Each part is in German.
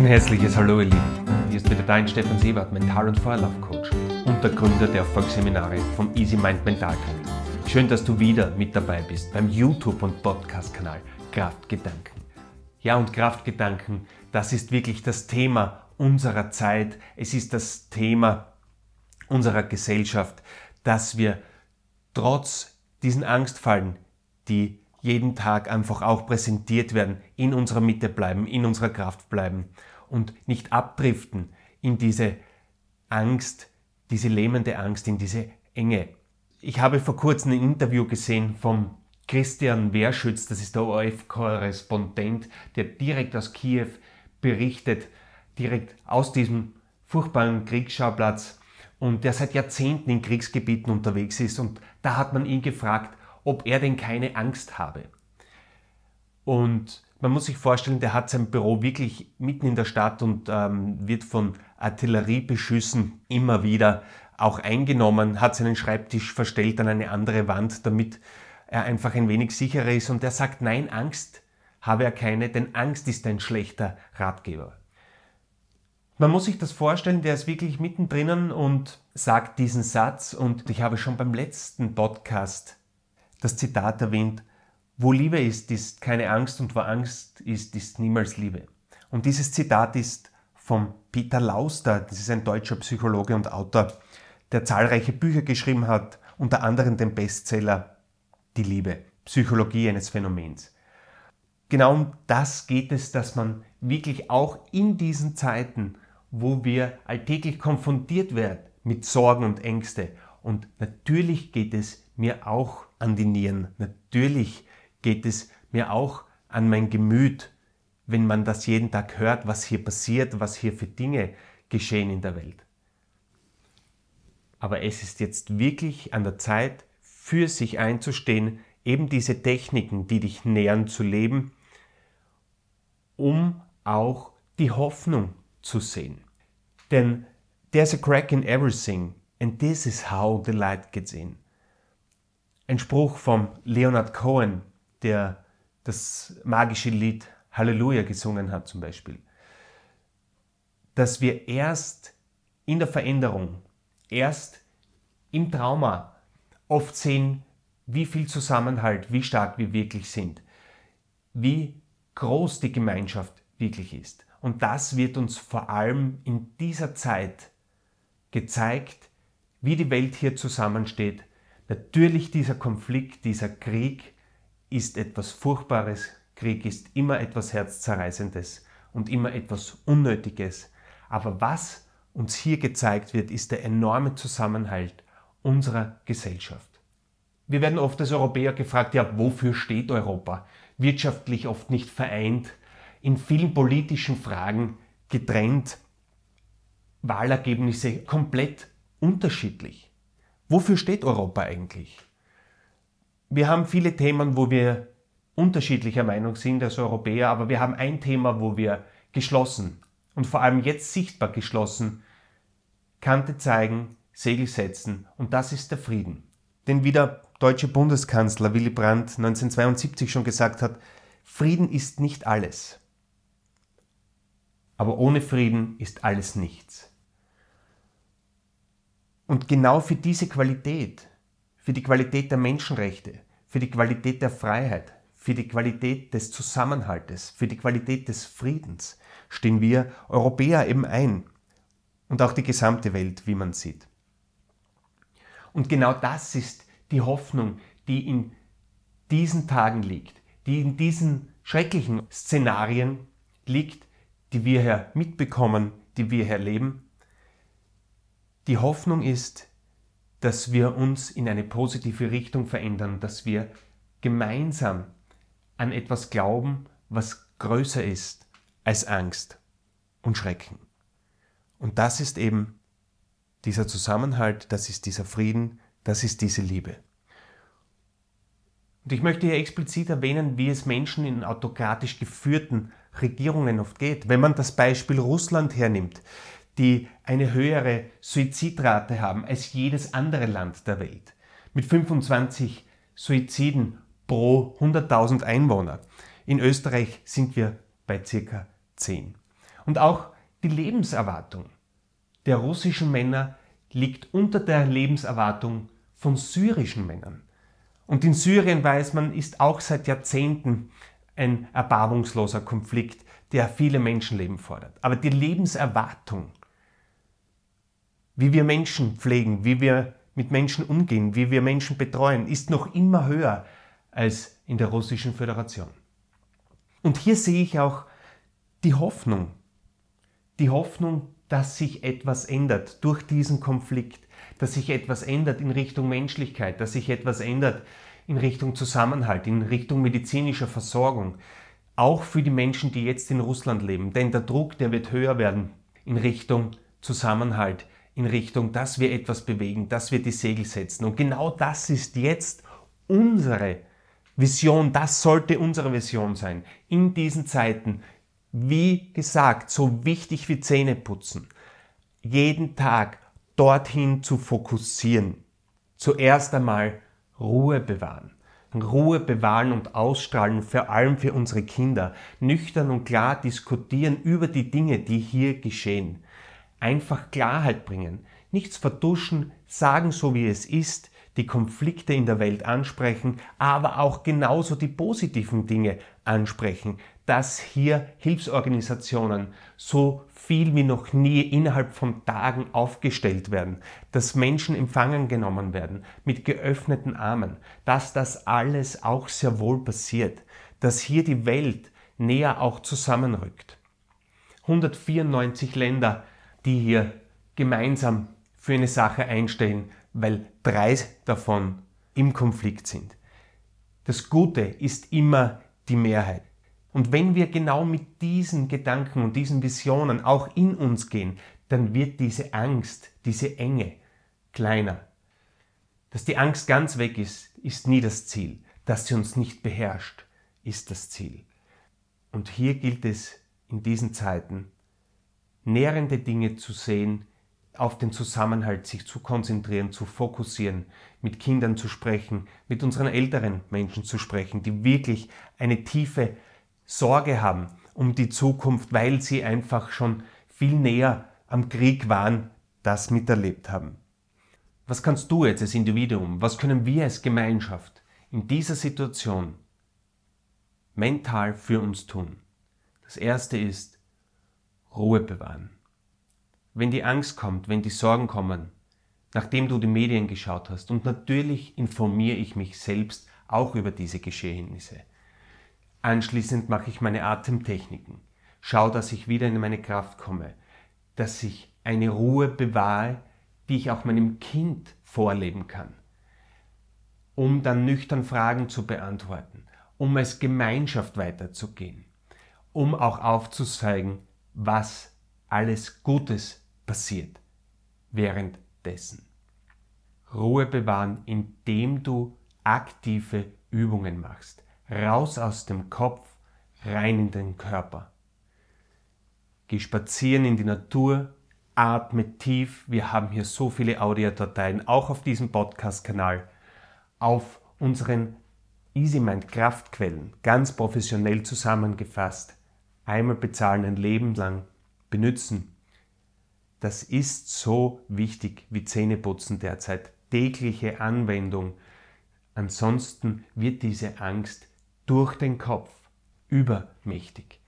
Ein herzliches Hallo ihr Lieben. Hier ist wieder dein Stefan Siebert, Mental- und Feuerlaufcoach und der Gründer der Erfolgsseminare vom Easy Mind Mental Training. Schön, dass du wieder mit dabei bist beim YouTube- und Podcast-Kanal Kraftgedanken. Ja, und Kraftgedanken, das ist wirklich das Thema unserer Zeit. Es ist das Thema unserer Gesellschaft, dass wir trotz diesen Angstfallen, die jeden Tag einfach auch präsentiert werden, in unserer Mitte bleiben, in unserer Kraft bleiben und nicht abdriften in diese Angst, diese lähmende Angst, in diese Enge. Ich habe vor kurzem ein Interview gesehen vom Christian Wehrschütz, das ist der ORF-Korrespondent, der direkt aus Kiew berichtet, direkt aus diesem furchtbaren Kriegsschauplatz und der seit Jahrzehnten in Kriegsgebieten unterwegs ist. Und da hat man ihn gefragt, ob er denn keine Angst habe. Und man muss sich vorstellen, der hat sein Büro wirklich mitten in der Stadt und ähm, wird von Artilleriebeschüssen immer wieder auch eingenommen, hat seinen Schreibtisch verstellt an eine andere Wand, damit er einfach ein wenig sicherer ist. Und er sagt, nein, Angst habe er keine, denn Angst ist ein schlechter Ratgeber. Man muss sich das vorstellen, der ist wirklich mittendrin und sagt diesen Satz. Und ich habe schon beim letzten Podcast das Zitat erwähnt, wo Liebe ist, ist keine Angst und wo Angst ist, ist niemals Liebe. Und dieses Zitat ist von Peter Lauster, das ist ein deutscher Psychologe und Autor, der zahlreiche Bücher geschrieben hat, unter anderem den Bestseller Die Liebe, Psychologie eines Phänomens. Genau um das geht es, dass man wirklich auch in diesen Zeiten, wo wir alltäglich konfrontiert werden mit Sorgen und Ängste, und natürlich geht es mir auch an die Nieren. Natürlich geht es mir auch an mein Gemüt, wenn man das jeden Tag hört, was hier passiert, was hier für Dinge geschehen in der Welt. Aber es ist jetzt wirklich an der Zeit, für sich einzustehen, eben diese Techniken, die dich nähern, zu leben, um auch die Hoffnung zu sehen. Denn there's a crack in everything and this is how the light gets in. Ein Spruch von Leonard Cohen, der das magische Lied Halleluja gesungen hat zum Beispiel. Dass wir erst in der Veränderung, erst im Trauma oft sehen, wie viel Zusammenhalt, wie stark wir wirklich sind, wie groß die Gemeinschaft wirklich ist. Und das wird uns vor allem in dieser Zeit gezeigt, wie die Welt hier zusammensteht, Natürlich dieser Konflikt, dieser Krieg ist etwas Furchtbares. Krieg ist immer etwas Herzzerreißendes und immer etwas Unnötiges. Aber was uns hier gezeigt wird, ist der enorme Zusammenhalt unserer Gesellschaft. Wir werden oft als Europäer gefragt, ja, wofür steht Europa? Wirtschaftlich oft nicht vereint, in vielen politischen Fragen getrennt, Wahlergebnisse komplett unterschiedlich. Wofür steht Europa eigentlich? Wir haben viele Themen, wo wir unterschiedlicher Meinung sind als Europäer, aber wir haben ein Thema, wo wir geschlossen und vor allem jetzt sichtbar geschlossen Kante zeigen, Segel setzen und das ist der Frieden. Denn wie der deutsche Bundeskanzler Willy Brandt 1972 schon gesagt hat, Frieden ist nicht alles. Aber ohne Frieden ist alles nichts. Und genau für diese Qualität, für die Qualität der Menschenrechte, für die Qualität der Freiheit, für die Qualität des Zusammenhaltes, für die Qualität des Friedens stehen wir Europäer eben ein und auch die gesamte Welt, wie man sieht. Und genau das ist die Hoffnung, die in diesen Tagen liegt, die in diesen schrecklichen Szenarien liegt, die wir hier mitbekommen, die wir hier erleben die Hoffnung ist, dass wir uns in eine positive Richtung verändern, dass wir gemeinsam an etwas glauben, was größer ist als Angst und Schrecken. Und das ist eben dieser Zusammenhalt, das ist dieser Frieden, das ist diese Liebe. Und ich möchte hier explizit erwähnen, wie es Menschen in autokratisch geführten Regierungen oft geht. Wenn man das Beispiel Russland hernimmt, die eine höhere Suizidrate haben als jedes andere Land der Welt. Mit 25 Suiziden pro 100.000 Einwohner. In Österreich sind wir bei circa 10. Und auch die Lebenserwartung der russischen Männer liegt unter der Lebenserwartung von syrischen Männern. Und in Syrien weiß man, ist auch seit Jahrzehnten ein erbarmungsloser Konflikt, der viele Menschenleben fordert. Aber die Lebenserwartung, wie wir Menschen pflegen, wie wir mit Menschen umgehen, wie wir Menschen betreuen, ist noch immer höher als in der Russischen Föderation. Und hier sehe ich auch die Hoffnung, die Hoffnung, dass sich etwas ändert durch diesen Konflikt, dass sich etwas ändert in Richtung Menschlichkeit, dass sich etwas ändert in Richtung Zusammenhalt, in Richtung medizinischer Versorgung, auch für die Menschen, die jetzt in Russland leben. Denn der Druck, der wird höher werden in Richtung Zusammenhalt, in Richtung, dass wir etwas bewegen, dass wir die Segel setzen. Und genau das ist jetzt unsere Vision, das sollte unsere Vision sein. In diesen Zeiten, wie gesagt, so wichtig wie Zähne putzen, jeden Tag dorthin zu fokussieren. Zuerst einmal Ruhe bewahren. Ruhe bewahren und ausstrahlen, vor allem für unsere Kinder. Nüchtern und klar diskutieren über die Dinge, die hier geschehen. Einfach Klarheit bringen. Nichts vertuschen, sagen so wie es ist, die Konflikte in der Welt ansprechen, aber auch genauso die positiven Dinge ansprechen, dass hier Hilfsorganisationen so viel wie noch nie innerhalb von Tagen aufgestellt werden, dass Menschen empfangen genommen werden mit geöffneten Armen, dass das alles auch sehr wohl passiert, dass hier die Welt näher auch zusammenrückt. 194 Länder, die hier gemeinsam für eine Sache einstehen, weil drei davon im Konflikt sind. Das Gute ist immer die Mehrheit. Und wenn wir genau mit diesen Gedanken und diesen Visionen auch in uns gehen, dann wird diese Angst, diese Enge kleiner. Dass die Angst ganz weg ist, ist nie das Ziel. Dass sie uns nicht beherrscht, ist das Ziel. Und hier gilt es in diesen Zeiten, nährende Dinge zu sehen, auf den Zusammenhalt sich zu konzentrieren, zu fokussieren, mit Kindern zu sprechen, mit unseren älteren Menschen zu sprechen, die wirklich eine tiefe Sorge haben um die Zukunft, weil sie einfach schon viel näher am Krieg waren, das miterlebt haben. Was kannst du jetzt als Individuum, was können wir als Gemeinschaft in dieser Situation mental für uns tun? Das erste ist Ruhe bewahren. Wenn die Angst kommt, wenn die Sorgen kommen, nachdem du die Medien geschaut hast, und natürlich informiere ich mich selbst auch über diese Geschehnisse. Anschließend mache ich meine Atemtechniken. Schau, dass ich wieder in meine Kraft komme, dass ich eine Ruhe bewahre, die ich auch meinem Kind vorleben kann, um dann nüchtern Fragen zu beantworten, um als Gemeinschaft weiterzugehen, um auch aufzuzeigen, was alles Gutes passiert währenddessen. Ruhe bewahren, indem du aktive Übungen machst raus aus dem Kopf, rein in den Körper. Geh spazieren in die Natur, atme tief. Wir haben hier so viele Audiodateien, auch auf diesem Podcast-Kanal, auf unseren EasyMind Kraftquellen, ganz professionell zusammengefasst. Einmal bezahlen ein Leben lang, benutzen. Das ist so wichtig wie Zähneputzen derzeit. Tägliche Anwendung. Ansonsten wird diese Angst durch den Kopf übermächtig.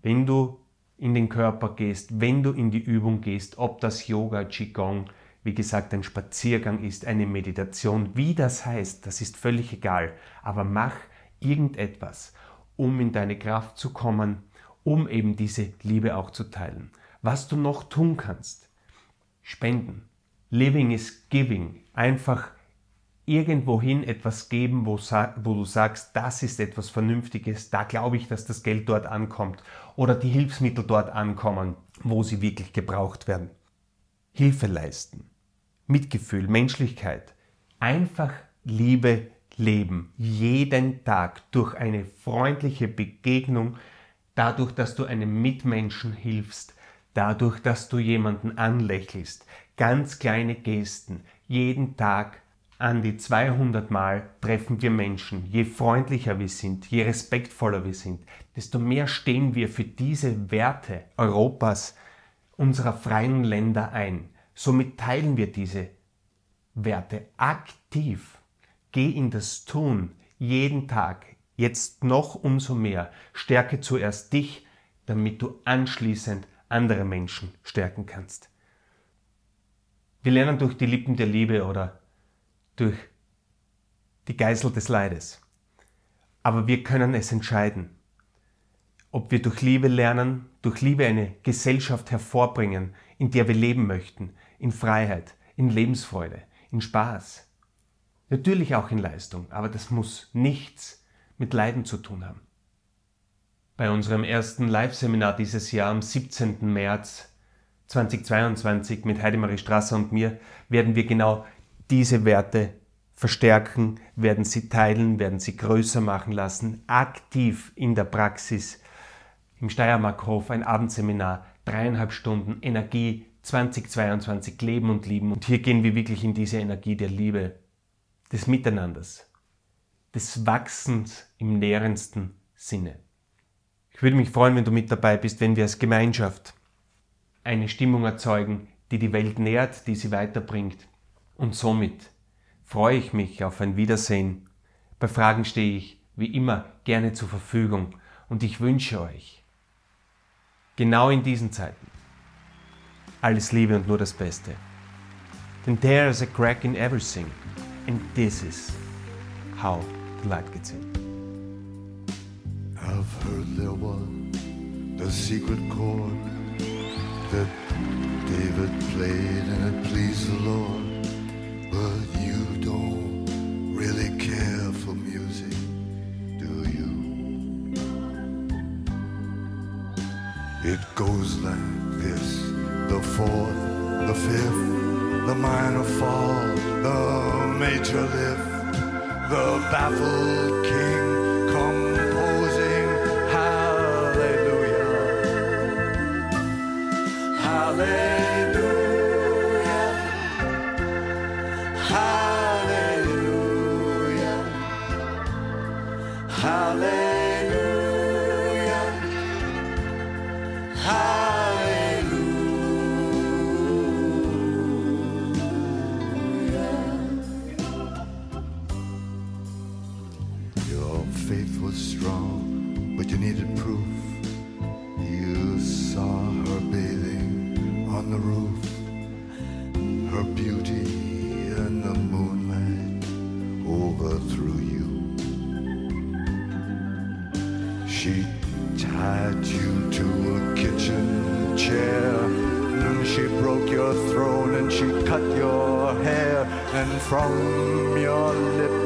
Wenn du in den Körper gehst, wenn du in die Übung gehst, ob das Yoga, Qigong, wie gesagt, ein Spaziergang ist, eine Meditation, wie das heißt, das ist völlig egal, aber mach irgendetwas, um in deine Kraft zu kommen, um eben diese Liebe auch zu teilen. Was du noch tun kannst, spenden. Living is giving. Einfach irgendwohin etwas geben, wo, wo, du sagst, das ist etwas Vernünftiges, da glaube ich, dass das Geld dort ankommt oder die Hilfsmittel dort ankommen, wo sie wirklich gebraucht werden. Hilfe leisten, Mitgefühl, Menschlichkeit, einfach Liebe leben, jeden Tag durch eine freundliche Begegnung, dadurch, dass du einem Mitmenschen hilfst, dadurch, dass du jemanden anlächelst, ganz kleine Gesten, jeden Tag an die 200 Mal treffen wir Menschen. Je freundlicher wir sind, je respektvoller wir sind, desto mehr stehen wir für diese Werte Europas, unserer freien Länder ein. Somit teilen wir diese Werte aktiv. Geh in das Tun jeden Tag, jetzt noch umso mehr. Stärke zuerst dich, damit du anschließend andere Menschen stärken kannst. Wir lernen durch die Lippen der Liebe oder durch die Geißel des Leides. Aber wir können es entscheiden, ob wir durch Liebe lernen, durch Liebe eine Gesellschaft hervorbringen, in der wir leben möchten, in Freiheit, in Lebensfreude, in Spaß. Natürlich auch in Leistung, aber das muss nichts mit Leiden zu tun haben. Bei unserem ersten Live-Seminar dieses Jahr am 17. März 2022 mit Heidemarie Strasser und mir werden wir genau diese Werte verstärken, werden sie teilen, werden sie größer machen lassen, aktiv in der Praxis. Im Steiermarkhof ein Abendseminar, dreieinhalb Stunden Energie 2022 Leben und Lieben. Und hier gehen wir wirklich in diese Energie der Liebe, des Miteinanders, des Wachsens im nährendsten Sinne. Ich würde mich freuen, wenn du mit dabei bist, wenn wir als Gemeinschaft eine Stimmung erzeugen, die die Welt nährt, die sie weiterbringt. Und somit freue ich mich auf ein Wiedersehen. Bei Fragen stehe ich wie immer gerne zur Verfügung und ich wünsche euch genau in diesen Zeiten alles Liebe und nur das Beste. Denn there is a crack in everything and this is how the light gets in. I've heard there was a secret chord that David played and it pleased the Lord. But major lift, the baffled overthrew you. She tied you to a kitchen chair, and she broke your throne and she cut your hair, and from your lips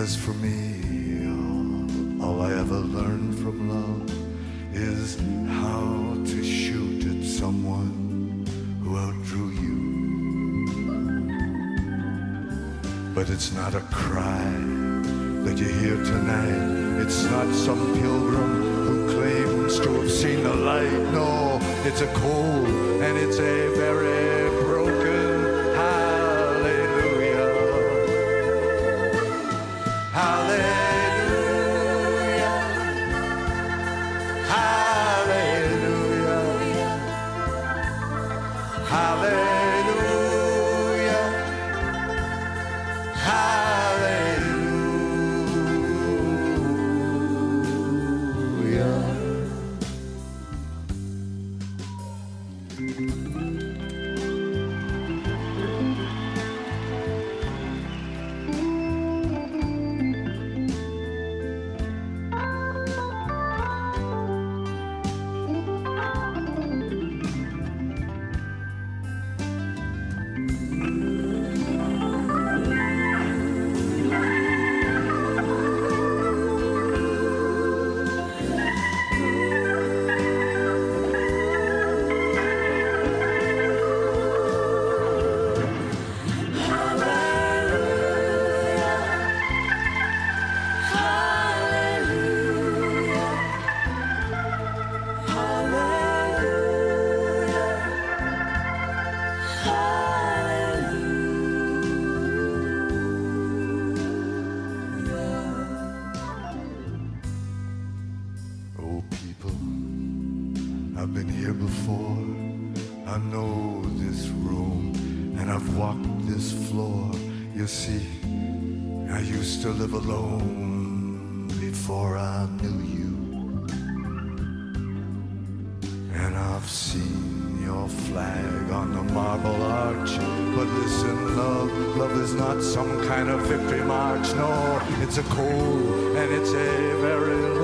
As for me, all, I ever learned from love is how to shoot at someone who outdrew you. But it's not a cry that you hear tonight. It's not some pilgrim who claims to have seen the light. No, it's a cold and it's a But listen, love, love is not some kind of victory march. No, it's a cold and it's a very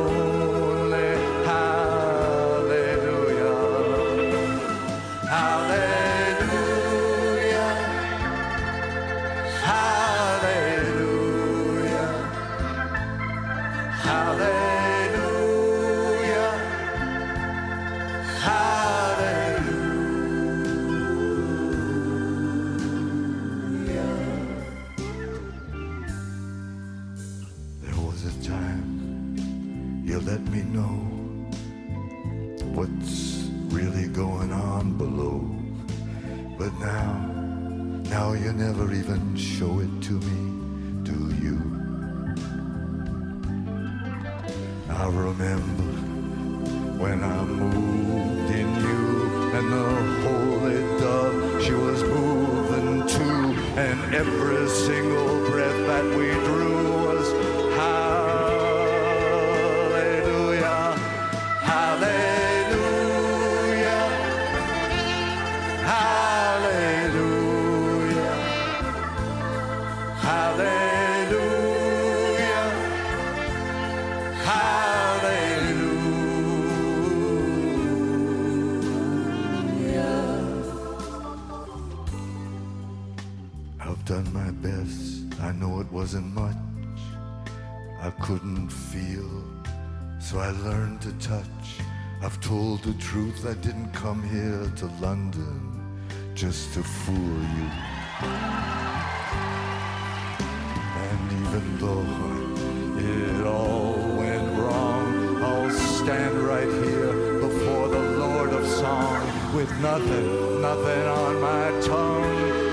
A time you let me know what's really going on below. But now, now you never even show it to me, do you? I remember when I moved in you and the holy dove she was moving too and every single breath that we drew was touch. I've told the truth. I didn't come here to London just to fool you. And even though it all went wrong, I'll stand right here before the Lord of Song with nothing, nothing on my tongue